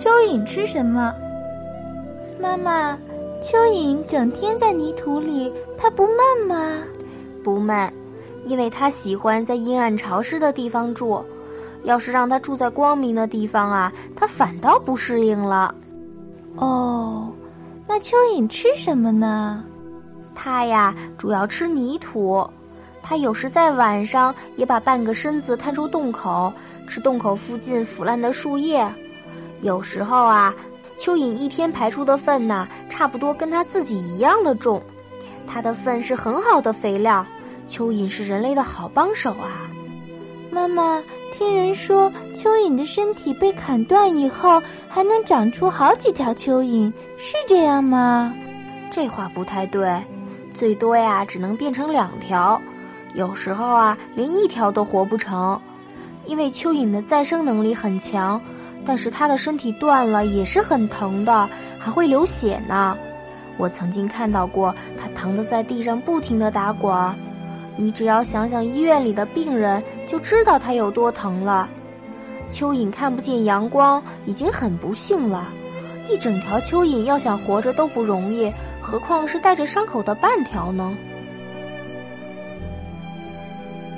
蚯蚓吃什么？妈妈，蚯蚓整天在泥土里，它不闷吗？不闷，因为它喜欢在阴暗潮湿的地方住。要是让它住在光明的地方啊，它反倒不适应了。哦，那蚯蚓吃什么呢？它呀，主要吃泥土。它有时在晚上也把半个身子探出洞口，吃洞口附近腐烂的树叶。有时候啊，蚯蚓一天排出的粪呢，差不多跟它自己一样的重。它的粪是很好的肥料，蚯蚓是人类的好帮手啊。妈妈，听人说蚯蚓的身体被砍断以后，还能长出好几条蚯蚓，是这样吗？这话不太对，最多呀，只能变成两条。有时候啊，连一条都活不成，因为蚯蚓的再生能力很强，但是它的身体断了也是很疼的，还会流血呢。我曾经看到过它疼得在地上不停地打滚儿，你只要想想医院里的病人，就知道它有多疼了。蚯蚓看不见阳光已经很不幸了，一整条蚯蚓要想活着都不容易，何况是带着伤口的半条呢？